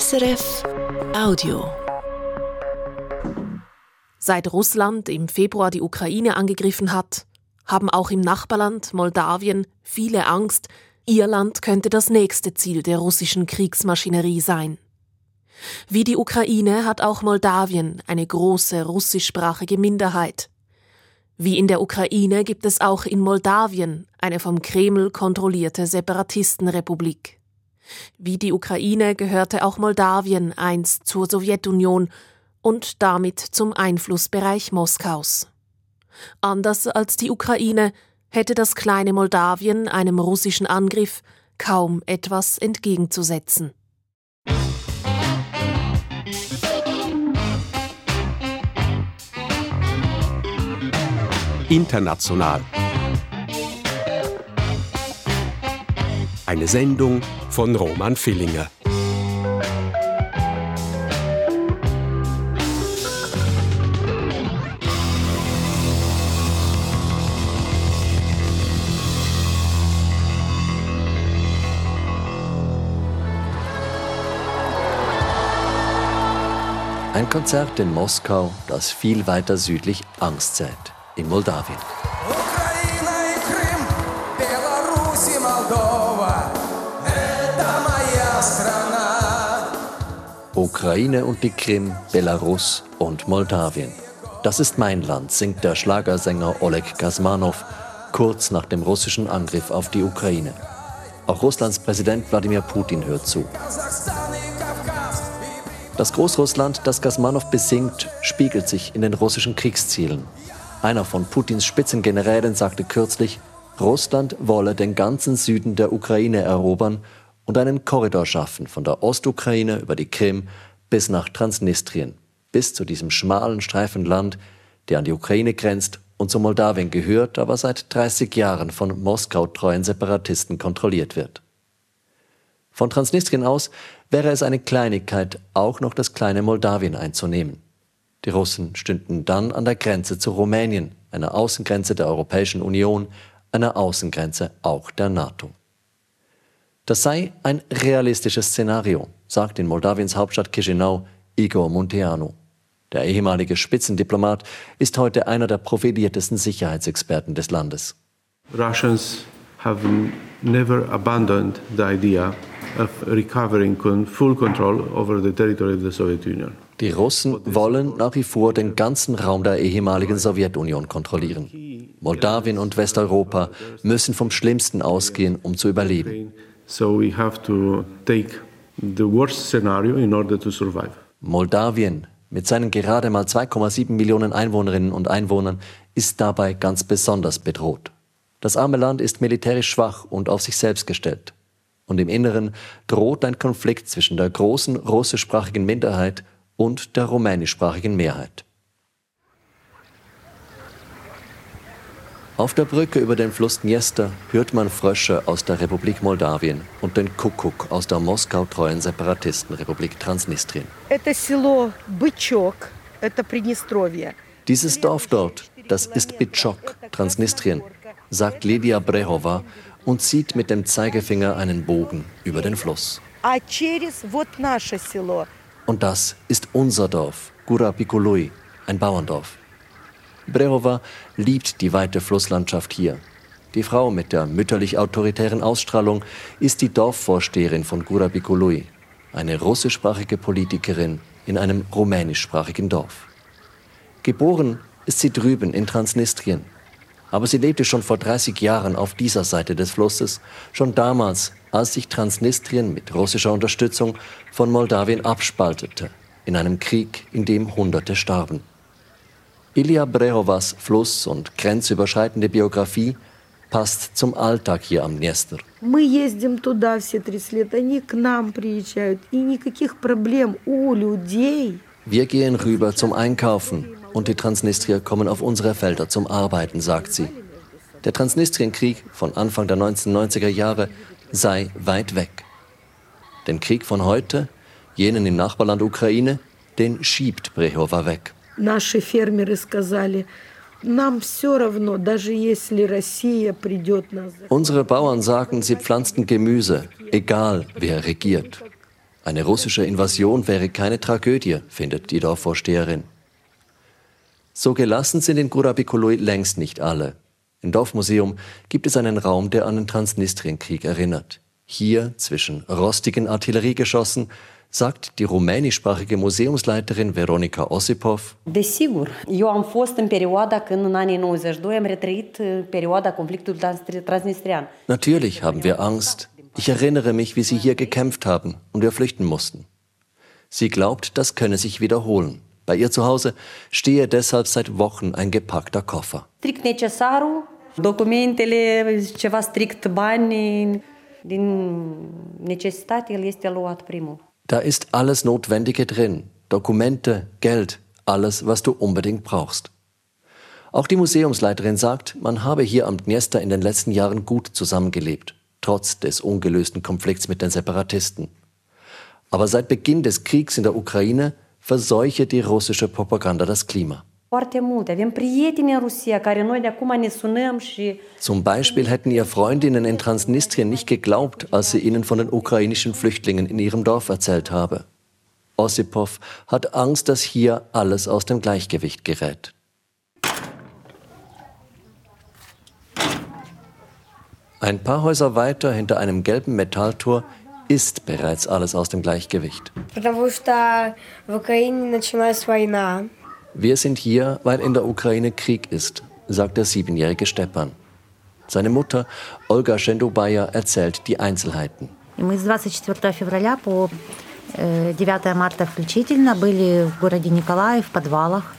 SRF Audio. Seit Russland im Februar die Ukraine angegriffen hat, haben auch im Nachbarland Moldawien viele Angst, ihr Land könnte das nächste Ziel der russischen Kriegsmaschinerie sein. Wie die Ukraine hat auch Moldawien eine große russischsprachige Minderheit. Wie in der Ukraine gibt es auch in Moldawien eine vom Kreml kontrollierte Separatistenrepublik. Wie die Ukraine gehörte auch Moldawien einst zur Sowjetunion und damit zum Einflussbereich Moskaus. Anders als die Ukraine hätte das kleine Moldawien einem russischen Angriff kaum etwas entgegenzusetzen. International. Eine Sendung von Roman Fillinger. Ein Konzert in Moskau, das viel weiter südlich Angst sät, in Moldawien. Ukraine und die Krim, Belarus und Moldawien. Das ist mein Land, singt der Schlagersänger Oleg Gasmanow kurz nach dem russischen Angriff auf die Ukraine. Auch Russlands Präsident Wladimir Putin hört zu. Das Großrussland, das Gasmanow besingt, spiegelt sich in den russischen Kriegszielen. Einer von Putins Spitzengenerälen sagte kürzlich, Russland wolle den ganzen Süden der Ukraine erobern und einen Korridor schaffen von der Ostukraine über die Krim bis nach Transnistrien, bis zu diesem schmalen Streifen Land, der an die Ukraine grenzt und zu Moldawien gehört, aber seit 30 Jahren von Moskau-treuen Separatisten kontrolliert wird. Von Transnistrien aus wäre es eine Kleinigkeit, auch noch das kleine Moldawien einzunehmen. Die Russen stünden dann an der Grenze zu Rumänien, einer Außengrenze der Europäischen Union, einer Außengrenze auch der NATO. Das sei ein realistisches Szenario, sagt in Moldawiens Hauptstadt Chisinau Igor Munteanu. Der ehemalige Spitzendiplomat ist heute einer der profiliertesten Sicherheitsexperten des Landes. Russians have never abandoned the idea of recovering full control over the territory of the Soviet Union. Die Russen wollen nach wie vor den ganzen Raum der ehemaligen Sowjetunion kontrollieren. Moldawien und Westeuropa müssen vom Schlimmsten ausgehen, um zu überleben. So we have to take the worst scenario in order to survive. Moldawien mit seinen gerade mal 2,7 Millionen Einwohnerinnen und Einwohnern ist dabei ganz besonders bedroht. Das arme Land ist militärisch schwach und auf sich selbst gestellt. Und im Inneren droht ein Konflikt zwischen der großen russischsprachigen Minderheit und der rumänischsprachigen Mehrheit. Auf der Brücke über den Fluss Dniester hört man Frösche aus der Republik Moldawien und den Kuckuck aus der Moskau-treuen Separatistenrepublik Transnistrien. Dieses Dorf dort, das ist Bitschok, Transnistrien, sagt Lydia Brehova und zieht mit dem Zeigefinger einen Bogen über den Fluss. Und das ist unser Dorf, Gura Pikului, ein Bauerndorf. Brehova liebt die weite Flusslandschaft hier. Die Frau mit der mütterlich-autoritären Ausstrahlung ist die Dorfvorsteherin von Gurabikului, eine russischsprachige Politikerin in einem rumänischsprachigen Dorf. Geboren ist sie drüben in Transnistrien, aber sie lebte schon vor 30 Jahren auf dieser Seite des Flusses, schon damals, als sich Transnistrien mit russischer Unterstützung von Moldawien abspaltete, in einem Krieg, in dem Hunderte starben. Ilya Brehovas fluss- und grenzüberschreitende Biografie passt zum Alltag hier am Dniester. Wir gehen rüber zum Einkaufen und die Transnistrier kommen auf unsere Felder zum Arbeiten, sagt sie. Der Transnistrienkrieg von Anfang der 1990er Jahre sei weit weg. Den Krieg von heute, jenen im Nachbarland Ukraine, den schiebt Brehova weg Наши фермеры сказали, Unsere Bauern sagen, sie pflanzten Gemüse, egal wer regiert. Eine russische Invasion wäre keine Tragödie, findet die Dorfvorsteherin. So gelassen sind in Gurabikoloi längst nicht alle. Im Dorfmuseum gibt es einen Raum, der an den Transnistrienkrieg erinnert. Hier, zwischen rostigen Artilleriegeschossen, sagt die rumänischsprachige Museumsleiterin Veronika Osipov. Desigur, eu am fost în perioada când în anii 92 am retrăit perioada conflictului transnistrian. Natürlich haben wir Angst. Ich erinnere mich, wie sie hier gekämpft haben und wir flüchten mussten. Sie glaubt, das könne sich wiederholen. Bei ihr zu Hause stehe deshalb seit Wochen ein gepackter Koffer. Strict necesarul, documentele, ceva strict bani, din necesitate el este luat primul. Da ist alles Notwendige drin. Dokumente, Geld, alles, was du unbedingt brauchst. Auch die Museumsleiterin sagt, man habe hier am Dniester in den letzten Jahren gut zusammengelebt, trotz des ungelösten Konflikts mit den Separatisten. Aber seit Beginn des Kriegs in der Ukraine verseuche die russische Propaganda das Klima. Foarte multe. Avem prieteni în Rusia care noi de acum ne sunăm și... Zum Beispiel hätten ihr Freundinnen in Transnistrien nicht geglaubt, als sie ihnen von den ukrainischen Flüchtlingen in ihrem Dorf erzählt habe. Ossipov hat Angst, dass hier alles aus dem Gleichgewicht gerät. Ein paar Häuser weiter hinter einem gelben Metalltor ist bereits alles aus dem Gleichgewicht. Потому что в Украине началась война. Wir sind hier, weil in der Ukraine Krieg ist, sagt der siebenjährige Stepan. Seine Mutter, Olga Schendobaya, erzählt die Einzelheiten. Мы с 24 февраля по 9 марта включительно были в городе Николаев в подвалах.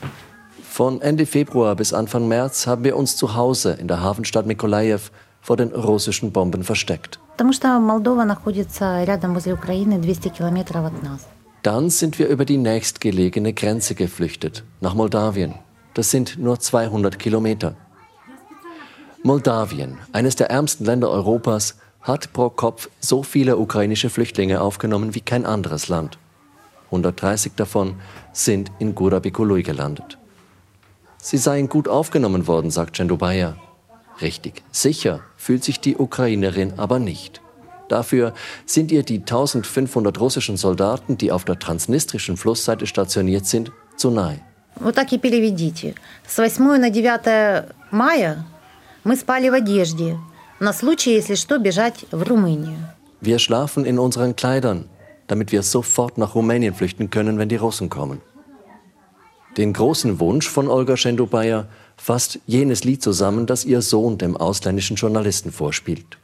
Von Ende Februar bis Anfang März haben wir uns zu Hause in der Hafenstadt Mikolajew vor den russischen Bomben versteckt. Потому что Молдова находится рядом возле Украины 200 километров от нас. Dann sind wir über die nächstgelegene Grenze geflüchtet, nach Moldawien. Das sind nur 200 Kilometer. Moldawien, eines der ärmsten Länder Europas, hat pro Kopf so viele ukrainische Flüchtlinge aufgenommen wie kein anderes Land. 130 davon sind in Gurabikolui gelandet. Sie seien gut aufgenommen worden, sagt Cendobaya. Richtig, sicher fühlt sich die Ukrainerin aber nicht. Dafür sind ihr die 1500 russischen Soldaten, die auf der transnistrischen Flussseite stationiert sind, zu nahe. Вот так и переведите. С 8 на 9 мая мы спали в одежде, на случай, если что, бежать в Румынию. Wir schlafen in unseren Kleidern, damit wir sofort nach Rumänien flüchten können, wenn die Russen kommen. Den großen Wunsch von Olga Schendobaya fasst jenes Lied zusammen, das ihr Sohn dem ausländischen Journalisten vorspielt.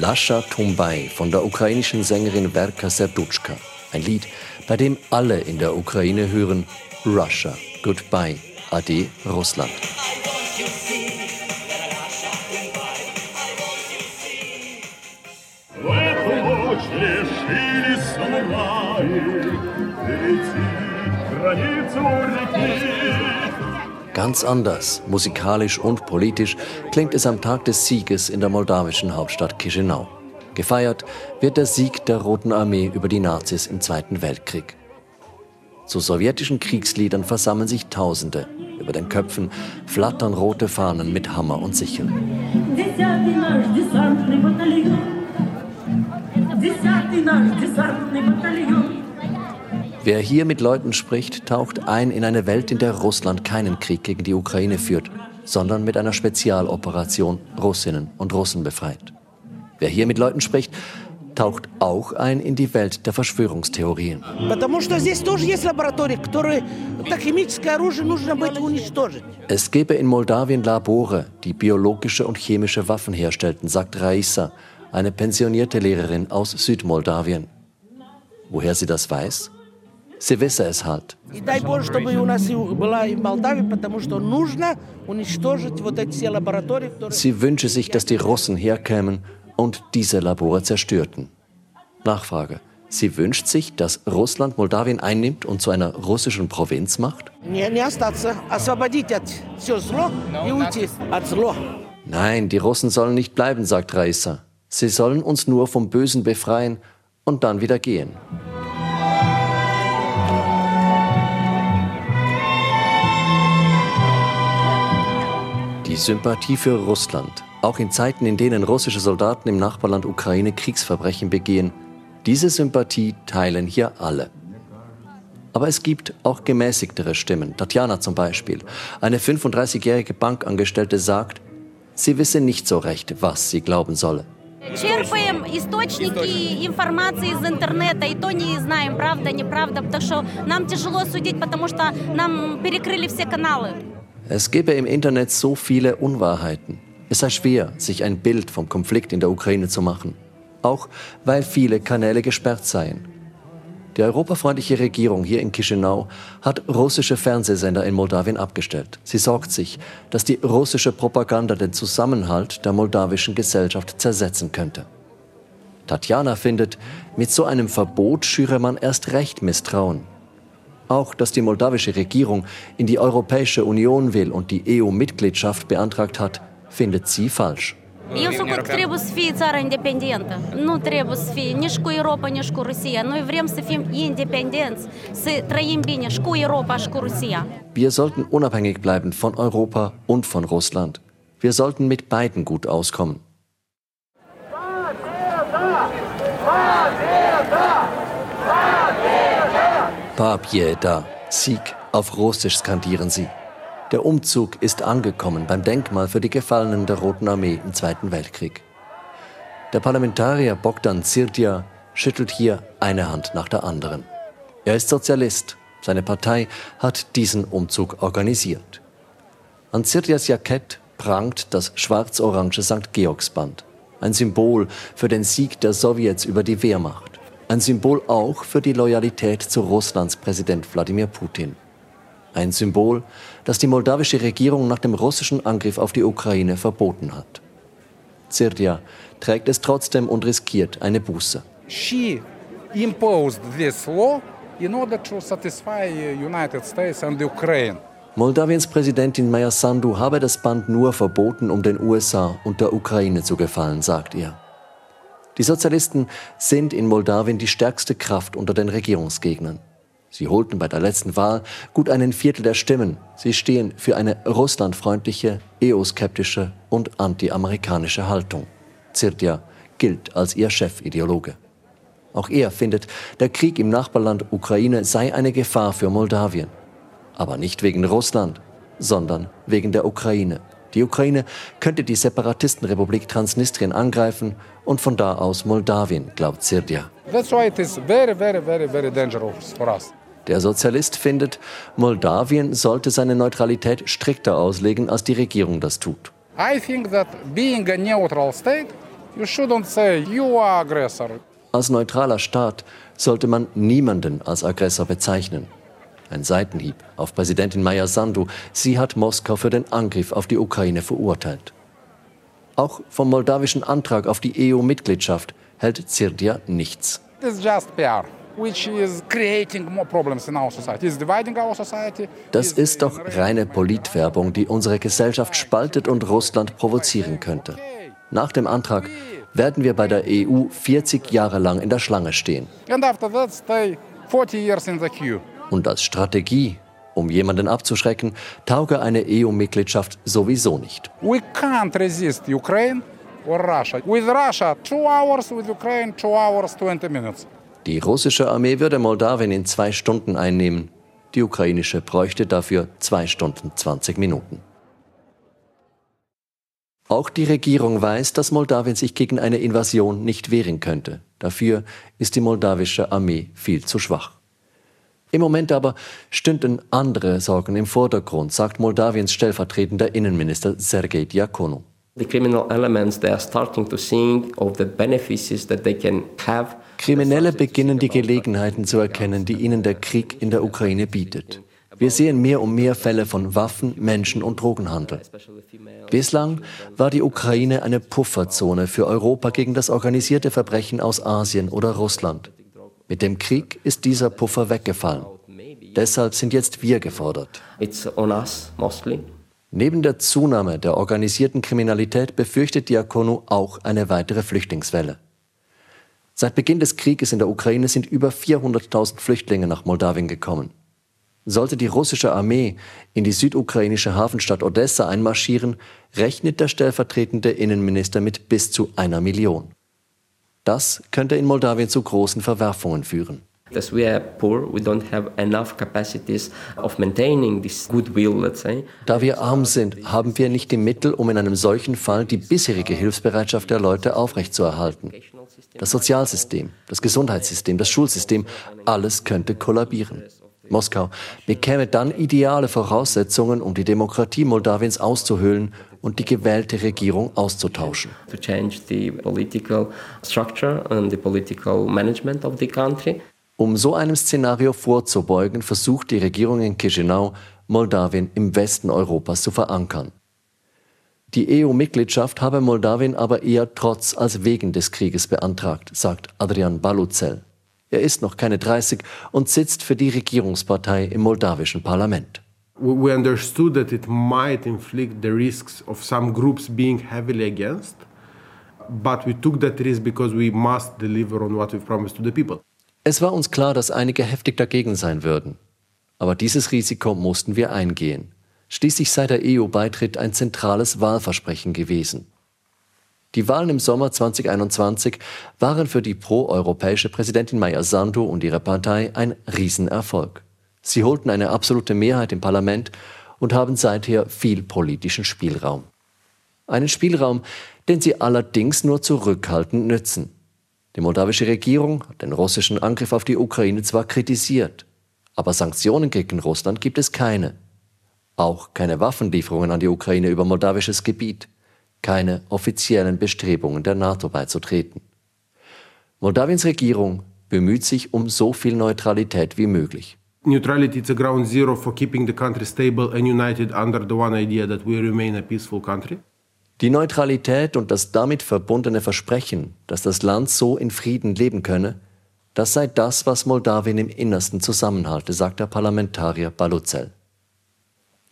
Lascha Tumbai von der ukrainischen Sängerin Verka Serduchka. Ein Lied, bei dem alle in der Ukraine hören Russia, Goodbye, Ade Russland. Ganz anders, musikalisch und politisch, klingt es am Tag des Sieges in der moldawischen Hauptstadt Chisinau. Gefeiert wird der Sieg der Roten Armee über die Nazis im Zweiten Weltkrieg. Zu sowjetischen Kriegsliedern versammeln sich Tausende. Über den Köpfen flattern rote Fahnen mit Hammer und Sichel. Wer hier mit Leuten spricht, taucht ein in eine Welt, in der Russland keinen Krieg gegen die Ukraine führt, sondern mit einer Spezialoperation Russinnen und Russen befreit. Wer hier mit Leuten spricht, taucht auch ein in die Welt der Verschwörungstheorien. Es gäbe in Moldawien Labore, die biologische und chemische Waffen herstellten, sagt Raisa, eine pensionierte Lehrerin aus Südmoldawien. Woher sie das weiß? Sie wisse es halt. Sie wünsche sich, dass die Russen herkämen und diese Labore zerstörten. Nachfrage. Sie wünscht sich, dass Russland Moldawien einnimmt und zu einer russischen Provinz macht? Nein, die Russen sollen nicht bleiben, sagt Raisa. Sie sollen uns nur vom Bösen befreien und dann wieder gehen. Sympathie für Russland, auch in Zeiten, in denen russische Soldaten im Nachbarland Ukraine Kriegsverbrechen begehen, diese Sympathie teilen hier alle. Aber es gibt auch gemäßigtere Stimmen. Tatjana zum Beispiel, eine 35-jährige Bankangestellte, sagt, sie wisse nicht so recht, was sie glauben solle. Черпаем источники информации из интернета, и то не знаем, правда, неправда, потому что нам тяжело судить, потому что нам перекрыли все каналы. Es gebe im Internet so viele Unwahrheiten. Es sei schwer, sich ein Bild vom Konflikt in der Ukraine zu machen. Auch weil viele Kanäle gesperrt seien. Die europafreundliche Regierung hier in Chisinau hat russische Fernsehsender in Moldawien abgestellt. Sie sorgt sich, dass die russische Propaganda den Zusammenhalt der moldawischen Gesellschaft zersetzen könnte. Tatjana findet, mit so einem Verbot schüre man erst recht Misstrauen. Auch, dass die moldawische Regierung in die Europäische Union will und die EU-Mitgliedschaft beantragt hat, findet sie falsch. Eu sunt că trebuie să fie țară independentă. Nu trebuie să fie nici cu Europa, nici cu Rusia. Noi vrem să fim independenți, să trăim bine și cu Europa și cu Rusia. Wir sollten unabhängig bleiben von Europa und von Russland. Wir sollten mit beiden gut auskommen. Babjeda, Sieg auf Russisch skandieren sie. Der Umzug ist angekommen beim Denkmal für die Gefallenen der Roten Armee im Zweiten Weltkrieg. Der Parlamentarier Bogdan Zirdia schüttelt hier eine Hand nach der anderen. Er ist Sozialist. Seine Partei hat diesen Umzug organisiert. An Zirdias Jackett prangt das schwarz-orange St. Georgsband. Ein Symbol für den Sieg der Sowjets über die Wehrmacht. Ein Symbol auch für die Loyalität zu Russlands Präsident Wladimir Putin. Ein Symbol, das die moldawische Regierung nach dem russischen Angriff auf die Ukraine verboten hat. Zirdia trägt es trotzdem und riskiert eine Buße. She imposed this law in order to satisfy United States and Ukraine. Moldawiens Präsidentin Maya Sandu habe das Band nur verboten, um den USA und der Ukraine zu gefallen, sagt er. Die Sozialisten sind in Moldawien die stärkste Kraft unter den Regierungsgegnern. Sie holten bei der letzten Wahl gut einen Viertel der Stimmen. Sie stehen für eine russlandfreundliche, EU-skeptische und anti-amerikanische Haltung. Zirdia gilt als ihr Chefideologe. Auch er findet, der Krieg im Nachbarland Ukraine sei eine Gefahr für Moldawien. Aber nicht wegen Russland, sondern wegen der Ukraine. Die Ukraine könnte die Separatistenrepublik Transnistrien angreifen und von da aus Moldawien, glaubt very, very, very, us. Der Sozialist findet, Moldawien sollte seine Neutralität strikter auslegen, als die Regierung das tut. I think that being a neutral state, you shouldn't say you are aggressor. Als neutraler Staat sollte man niemanden als Aggressor bezeichnen. Ein Seitenhieb auf Präsidentin Maya Sandu. Sie hat Moskau für den Angriff auf die Ukraine verurteilt. Auch vom moldawischen Antrag auf die EU-Mitgliedschaft hält Zirdia nichts. It's just PR. Das ist doch reine Politwerbung, die unsere Gesellschaft spaltet und Russland provozieren könnte. Nach dem Antrag werden wir bei der EU 40 Jahre lang in der Schlange stehen. And after that, stay 40 years in the queue. Und als Strategie, um jemanden abzuschrecken, tauge eine EU-Mitgliedschaft sowieso nicht. We can't resist Ukraine or Russia. With Russia, two hours. With Ukraine, two hours, 20 minutes. Die russische Armee würde Moldawien in zwei Stunden einnehmen. Die ukrainische bräuchte dafür zwei Stunden 20 Minuten. Auch die Regierung weiß, dass Moldawien sich gegen eine Invasion nicht wehren könnte. Dafür ist die moldawische Armee viel zu schwach. Im Moment aber stünden andere Sorgen im Vordergrund, sagt Moldawiens stellvertretender Innenminister Sergei Diakonou. The criminal elements they are starting to think of the benefits that they can have. Kriminelle beginnen die Gelegenheiten zu erkennen, die ihnen der Krieg in der Ukraine bietet. Wir sehen mehr und mehr Fälle von Waffen, Menschen und Drogenhandel. Bislang war die Ukraine eine Pufferzone für Europa gegen das organisierte Verbrechen aus Asien oder Russland. Mit dem Krieg ist dieser Puffer weggefallen. Deshalb sind jetzt wir gefordert. Neben der Zunahme der organisierten Kriminalität befürchtet Diakonou auch eine weitere Flüchtlingswelle. Seit Beginn des Krieges in der Ukraine sind über 400.000 Flüchtlinge nach Moldawien gekommen. Sollte die russische Armee in die südukrainische Hafenstadt Odessa einmarschieren, rechnet der stellvertretende Innenminister mit bis zu einer Million. Das könnte in Moldawien zu großen Verwerfungen führen. As we are poor, we don't have enough capacities of maintaining this goodwill, let's say. Da wir arm sind, haben wir nicht die Mittel, um in einem solchen Fall die bisherige Hilfsbereitschaft der Leute aufrechtzuerhalten. Das Sozialsystem, das Gesundheitssystem, das Schulsystem, alles könnte kollabieren. Moskau bekäme dann ideale Voraussetzungen, um die Demokratie Moldawiens auszuhöhlen und die gewählte Regierung auszutauschen. Um so einem Szenario vorzubeugen, versucht die Regierung in Chisinau, Moldawien im Westen Europas zu verankern. Die EU-Mitgliedschaft habe Moldawien aber eher trotz als wegen des Krieges beantragt, sagt Adrian Baluzel. Er ist noch keine 30 und sitzt für die Regierungspartei im moldawischen Parlament. We understood that it might inflict the risks of some groups being heavily against, but we took that risk because we must deliver on what we've promised to the people. Es war uns klar, dass einige heftig dagegen sein würden. Aber dieses Risiko mussten wir eingehen. Schließlich sei der EU-Beitritt ein zentrales Wahlversprechen gewesen. Die Wahlen im Sommer 2021 waren für die pro-europäische Präsidentin Maya Sandu und ihre Partei ein Riesenerfolg. Sie holten eine absolute Mehrheit im Parlament und haben seither viel politischen Spielraum. Einen Spielraum, den sie allerdings nur zurückhaltend nützen. Die moldawische Regierung hat den russischen Angriff auf die Ukraine zwar kritisiert, aber Sanktionen gegen Russland gibt es keine. Auch keine Waffenlieferungen an die Ukraine über moldawisches Gebiet, keine offiziellen Bestrebungen der NATO beizutreten. Moldawiens Regierung bemüht sich um so viel Neutralität wie möglich. Neutrality is a ground zero for keeping the country stable and united under the one idea that we remain a peaceful country. Die Neutralität und das damit verbundene Versprechen, dass das Land so in Frieden leben könne, das sei das, was Moldawien im Innersten zusammenhalte, sagt der Parlamentarier Baluzel.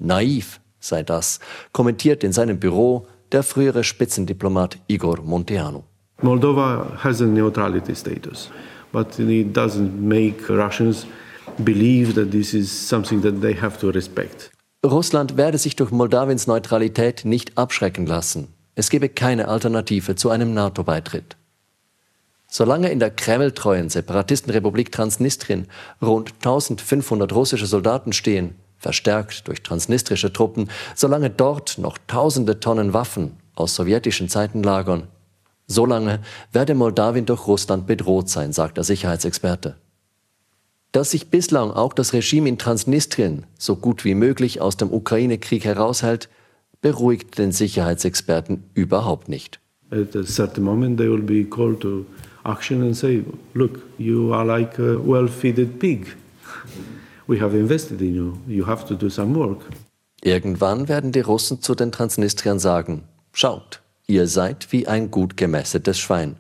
Naiv sei das, kommentiert in seinem Büro der frühere Spitzendiplomat Igor Monteanu. Moldova has a neutrality status, but it doesn't make Russians believe that this is something that they have to respect. Russland werde sich durch Moldawiens Neutralität nicht abschrecken lassen. Es gebe keine Alternative zu einem NATO-Beitritt. Solange in der kremltreuen Separatistenrepublik Transnistrien rund 1500 russische Soldaten stehen, verstärkt durch transnistrische Truppen, solange dort noch tausende Tonnen Waffen aus sowjetischen Zeiten lagern, solange werde Moldawien durch Russland bedroht sein, sagt der Sicherheitsexperte. Dass sich bislang auch das Regime in Transnistrien so gut wie möglich aus dem Ukraine-Krieg heraushält, beruhigt den Sicherheitsexperten überhaupt nicht. At a certain moment they will be called to action and say, look, you are like a well-feeded pig. We have invested in you. You have to do some work. Irgendwann werden die Russen zu den Transnistriern sagen, schaut, ihr seid wie ein gut gemästetes Schwein.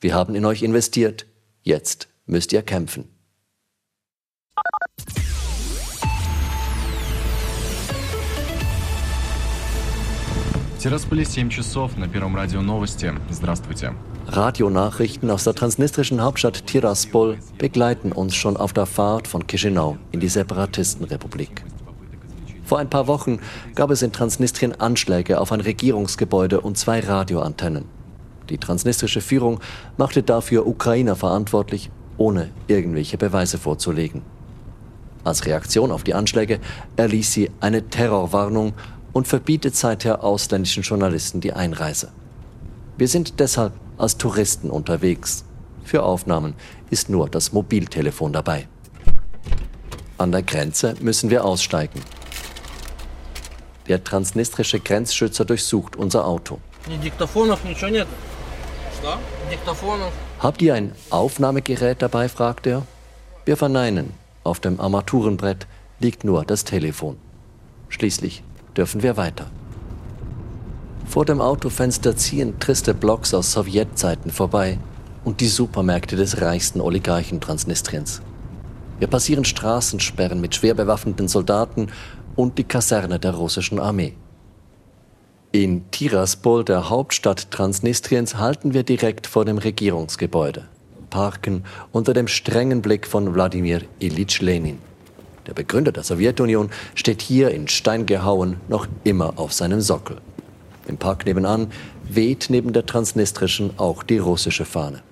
Wir haben in euch investiert, jetzt müsst ihr kämpfen. Тирасполе 7 часов на Первом радио новости. Здравствуйте. Radionachrichten aus der transnistrischen Hauptstadt Tiraspol begleiten uns schon auf der Fahrt von Chisinau in die Separatistenrepublik. Vor ein paar Wochen gab es in Transnistrien Anschläge auf ein Regierungsgebäude und zwei Radioantennen. Die transnistrische Führung machte dafür Ukrainer verantwortlich, ohne irgendwelche Beweise vorzulegen. Als Reaktion auf die Anschläge erließ sie eine Terrorwarnung und verbietet seither ausländischen Journalisten die Einreise. Wir sind deshalb als Touristen unterwegs. Für Aufnahmen ist nur das Mobiltelefon dabei. An der Grenze müssen wir aussteigen. Der transnistrische Grenzschützer durchsucht unser Auto. Habt ihr ein Aufnahmegerät dabei? fragt er. Wir verneinen. Auf dem Armaturenbrett liegt nur das Telefon. Schließlich dürfen wir weiter. Vor dem Autofenster ziehen triste Blocks aus Sowjetzeiten vorbei und die Supermärkte des reichsten Oligarchen Transnistriens. Wir passieren Straßensperren mit schwer bewaffneten Soldaten und die Kaserne der russischen Armee. In Tiraspol, der Hauptstadt Transnistriens, halten wir direkt vor dem Regierungsgebäude, parken unter dem strengen Blick von Wladimir Ilyich Lenin. Der Begründer der Sowjetunion, steht hier in Stein gehauen noch immer auf seinem Sockel. Im Park nebenan weht neben der transnistrischen auch die russische Fahne.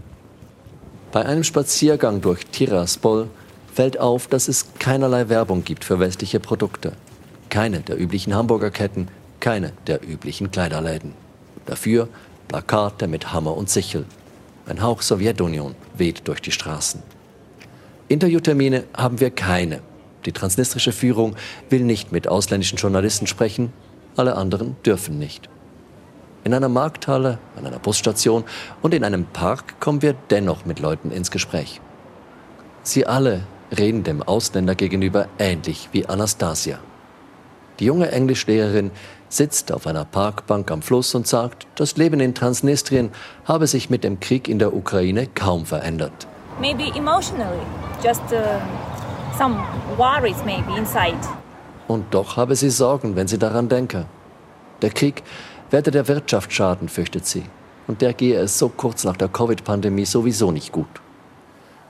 Bei einem Spaziergang durch Tiraspol fällt auf, dass es keinerlei Werbung gibt für westliche Produkte. Keine der üblichen Hamburgerketten, keine der üblichen Kleiderläden. Dafür Plakate mit Hammer und Sichel. Ein Hauch Sowjetunion weht durch die Straßen. Interviewtermine haben wir keine. Die transnistrische Führung will nicht mit ausländischen Journalisten sprechen, alle anderen dürfen nicht. In einer Markthalle, an einer Busstation und in einem Park kommen wir dennoch mit Leuten ins Gespräch. Sie alle reden dem Ausländer gegenüber ähnlich wie Anastasia. Die junge Englischlehrerin sitzt auf einer Parkbank am Fluss und sagt, das Leben in Transnistrien habe sich mit dem Krieg in der Ukraine kaum verändert. Maybe emotionally, just uh, some worries maybe inside. Und doch habe sie Sorgen, wenn sie daran denke. Der Krieg werde der Wirtschaft schaden, fürchtet sie. Und der gehe es so kurz nach der Covid-Pandemie sowieso nicht gut.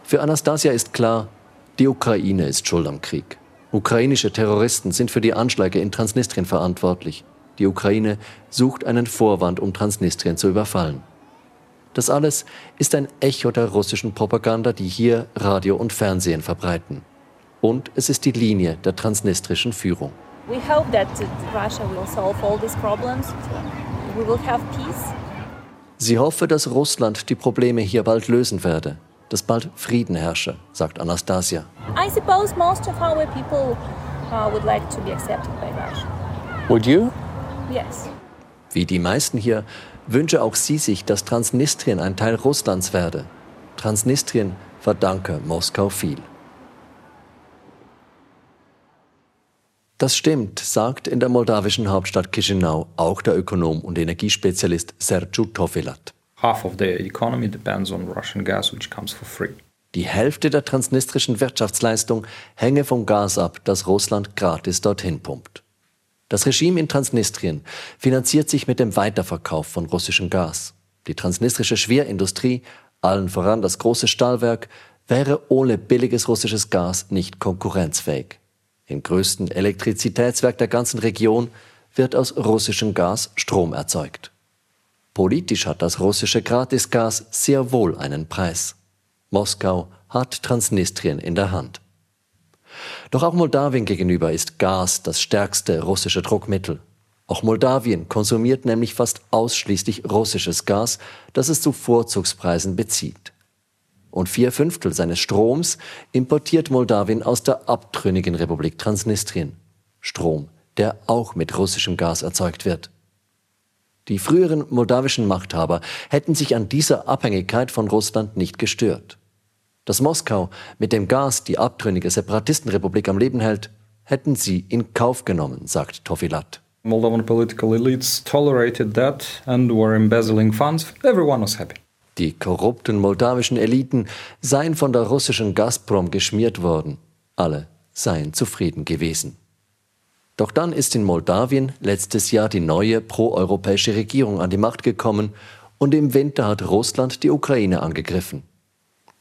Für Anastasia ist klar, die Ukraine ist schuld am Krieg. Ukrainische Terroristen sind für die Anschläge in Transnistrien verantwortlich. Die Ukraine sucht einen Vorwand, um Transnistrien zu überfallen. Das alles ist ein Echo der russischen Propaganda, die hier Radio und Fernsehen verbreiten. Und es ist die Linie der transnistrischen Führung. We hope that Russia will solve all these problems. We will have peace. Sie hoffe, dass Russland die Probleme hier bald lösen werde, dass bald Frieden herrsche, sagt Anastasia. I suppose most of our people uh, would like to be accepted by Russia. Would you? Yes. Wie die meisten hier wünsche auch sie sich, dass Transnistrien ein Teil Russlands werde. Transnistrien verdanke Moskau viel. Das stimmt, sagt in der moldawischen Hauptstadt Chisinau auch der Ökonom und Energiespezialist Sergiu Tofilat. Half of the economy depends on Russian gas, which comes for free. Die Hälfte der transnistrischen Wirtschaftsleistung hänge vom Gas ab, das Russland gratis dorthin pumpt. Das Regime in Transnistrien finanziert sich mit dem Weiterverkauf von russischem Gas. Die transnistrische Schwerindustrie, allen voran das große Stahlwerk, wäre ohne billiges russisches Gas nicht konkurrenzfähig. Im größten Elektrizitätswerk der ganzen Region wird aus russischem Gas Strom erzeugt. Politisch hat das russische Gratisgas sehr wohl einen Preis. Moskau hat Transnistrien in der Hand. Doch auch Moldawien gegenüber ist Gas das stärkste russische Druckmittel. Auch Moldawien konsumiert nämlich fast ausschließlich russisches Gas, das es zu Vorzugspreisen bezieht und vier Fünftel seines Stroms importiert Moldawien aus der abtrünnigen Republik Transnistrien. Strom, der auch mit russischem Gas erzeugt wird. Die früheren moldawischen Machthaber hätten sich an dieser Abhängigkeit von Russland nicht gestört. Dass Moskau mit dem Gas die abtrünnige Separatistenrepublik am Leben hält, hätten sie in Kauf genommen, sagt Tofilat. Moldovan political elites tolerated that and were embezzling funds. Everyone was happy. Die korrupten moldawischen Eliten seien von der russischen Gazprom geschmiert worden. Alle seien zufrieden gewesen. Doch dann ist in Moldawien letztes Jahr die neue proeuropäische Regierung an die Macht gekommen und im Winter hat Russland die Ukraine angegriffen.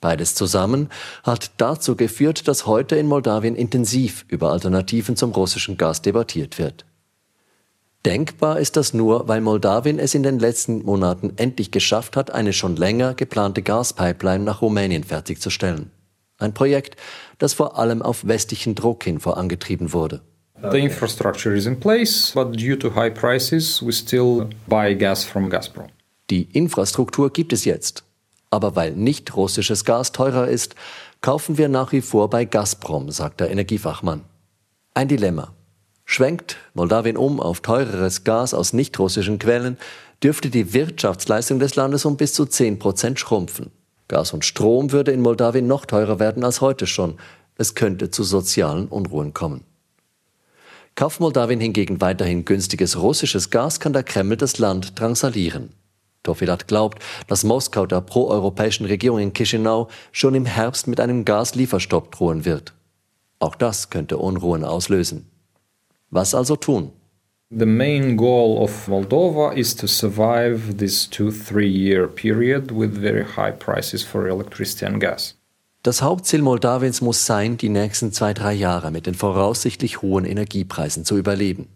Beides zusammen hat dazu geführt, dass heute in Moldawien intensiv über Alternativen zum russischen Gas debattiert wird. Denkbar ist das nur, weil Moldawien es in den letzten Monaten endlich geschafft hat, eine schon länger geplante Gaspipeline nach Rumänien fertigzustellen. Ein Projekt, das vor allem auf westlichen Druck hin vorangetrieben wurde. The infrastructure is in place, but due to high prices, we still buy gas from Gazprom. Die Infrastruktur gibt es jetzt. Aber weil nicht russisches Gas teurer ist, kaufen wir nach wie vor bei Gazprom, sagt der Energiefachmann. Ein Dilemma. Schwenkt Moldawien um auf teureres Gas aus nicht-russischen Quellen, dürfte die Wirtschaftsleistung des Landes um bis zu 10 Prozent schrumpfen. Gas und Strom würde in Moldawien noch teurer werden als heute schon. Es könnte zu sozialen Unruhen kommen. Kauft Moldawien hingegen weiterhin günstiges russisches Gas, kann der Kreml das Land drangsalieren. Tofilat glaubt, dass Moskau der proeuropäischen Regierung in Chisinau schon im Herbst mit einem Gaslieferstopp drohen wird. Auch das könnte Unruhen auslösen. Was also tun? The main goal of Moldova is to survive this two, three year period with very high prices for electricity and gas. Das Hauptziel Moldawiens muss sein, die nächsten zwei, drei Jahre mit den voraussichtlich hohen Energiepreisen zu überleben.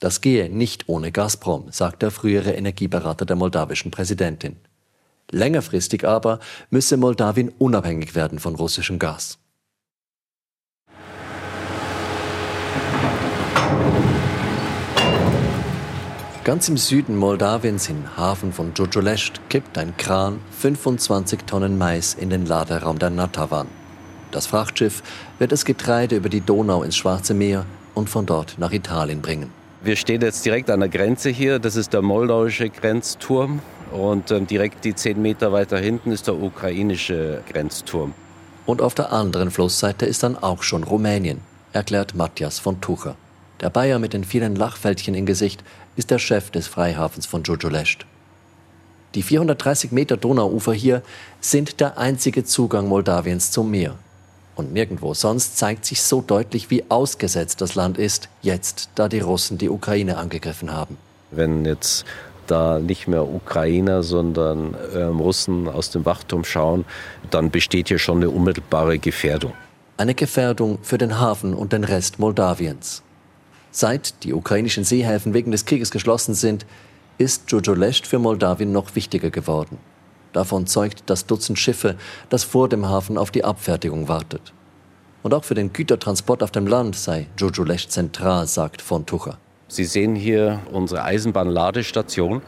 Das gehe nicht ohne Gazprom, sagt der frühere Energieberater der moldawischen Präsidentin. Längerfristig aber müsse Moldawien unabhängig werden von russischem Gas. Ganz im Süden Moldawiens, im Hafen von Jojolest, kippt ein Kran 25 Tonnen Mais in den Laderaum der Natavan. Das Frachtschiff wird das Getreide über die Donau ins Schwarze Meer und von dort nach Italien bringen. Wir stehen jetzt direkt an der Grenze hier. Das ist der moldauische Grenzturm. Und ähm, direkt die zehn Meter weiter hinten ist der ukrainische Grenzturm. Und auf der anderen Flussseite ist dann auch schon Rumänien, erklärt Matthias von Tucher. Der Bayer mit den vielen Lachfältchen im Gesicht ist der Chef des Freihafens von Jojolest. Die 430 Meter Donauufer hier sind der einzige Zugang Moldawiens zum Meer. Und nirgendwo sonst zeigt sich so deutlich, wie ausgesetzt das Land ist, jetzt, da die Russen die Ukraine angegriffen haben. Wenn jetzt da nicht mehr Ukrainer, sondern ähm, Russen aus dem Wachturm schauen, dann besteht hier schon eine unmittelbare Gefährdung. Eine Gefährdung für den Hafen und den Rest Moldawiens. Seit die ukrainischen Seehäfen wegen des Krieges geschlossen sind, ist Jojolest für Moldawien noch wichtiger geworden. Davon zeugt das Dutzend Schiffe, das vor dem Hafen auf die Abfertigung wartet. Und auch für den Gütertransport auf dem Land sei Jojolest zentral, sagt von Tucher. Sie sehen hier unsere Eisenbahnladestation,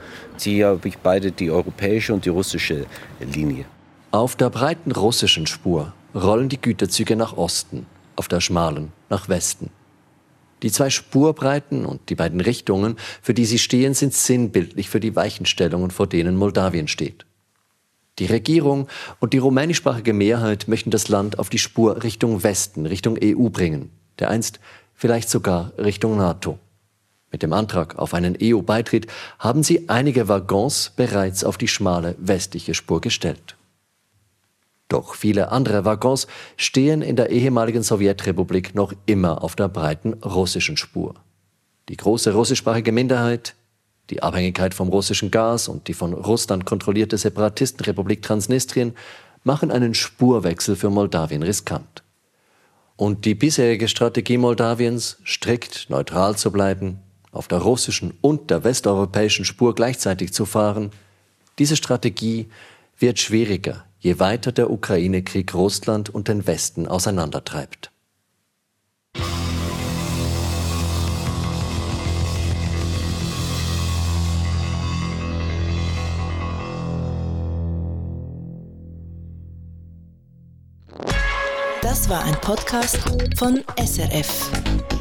die ja beide die europäische und die russische Linie. Auf der breiten russischen Spur rollen die Güterzüge nach Osten, auf der schmalen nach Westen. Die zwei Spurbreiten und die beiden Richtungen, für die sie stehen, sind sinnbildlich für die Weichenstellungen, vor denen Moldawien steht. Die Regierung und die rumänischsprachige Mehrheit möchten das Land auf die Spur Richtung Westen, Richtung EU bringen, der einst vielleicht sogar Richtung NATO. Mit dem Antrag auf einen EU-Beitritt haben sie einige Waggons bereits auf die schmale westliche Spur gestellt. Doch viele andere Waggons stehen in der ehemaligen Sowjetrepublik noch immer auf der breiten russischen Spur. Die große russischsprachige Minderheit, die Abhängigkeit vom russischen Gas und die von Russland kontrollierte Separatistenrepublik Transnistrien machen einen Spurwechsel für Moldawien riskant. Und die bisherige Strategie Moldawiens, strikt neutral zu bleiben, auf der russischen und der westeuropäischen Spur gleichzeitig zu fahren, diese Strategie wird schwieriger je weiter der Ukraine-Krieg Russland und den Westen auseinandertreibt. Das war ein Podcast von SRF.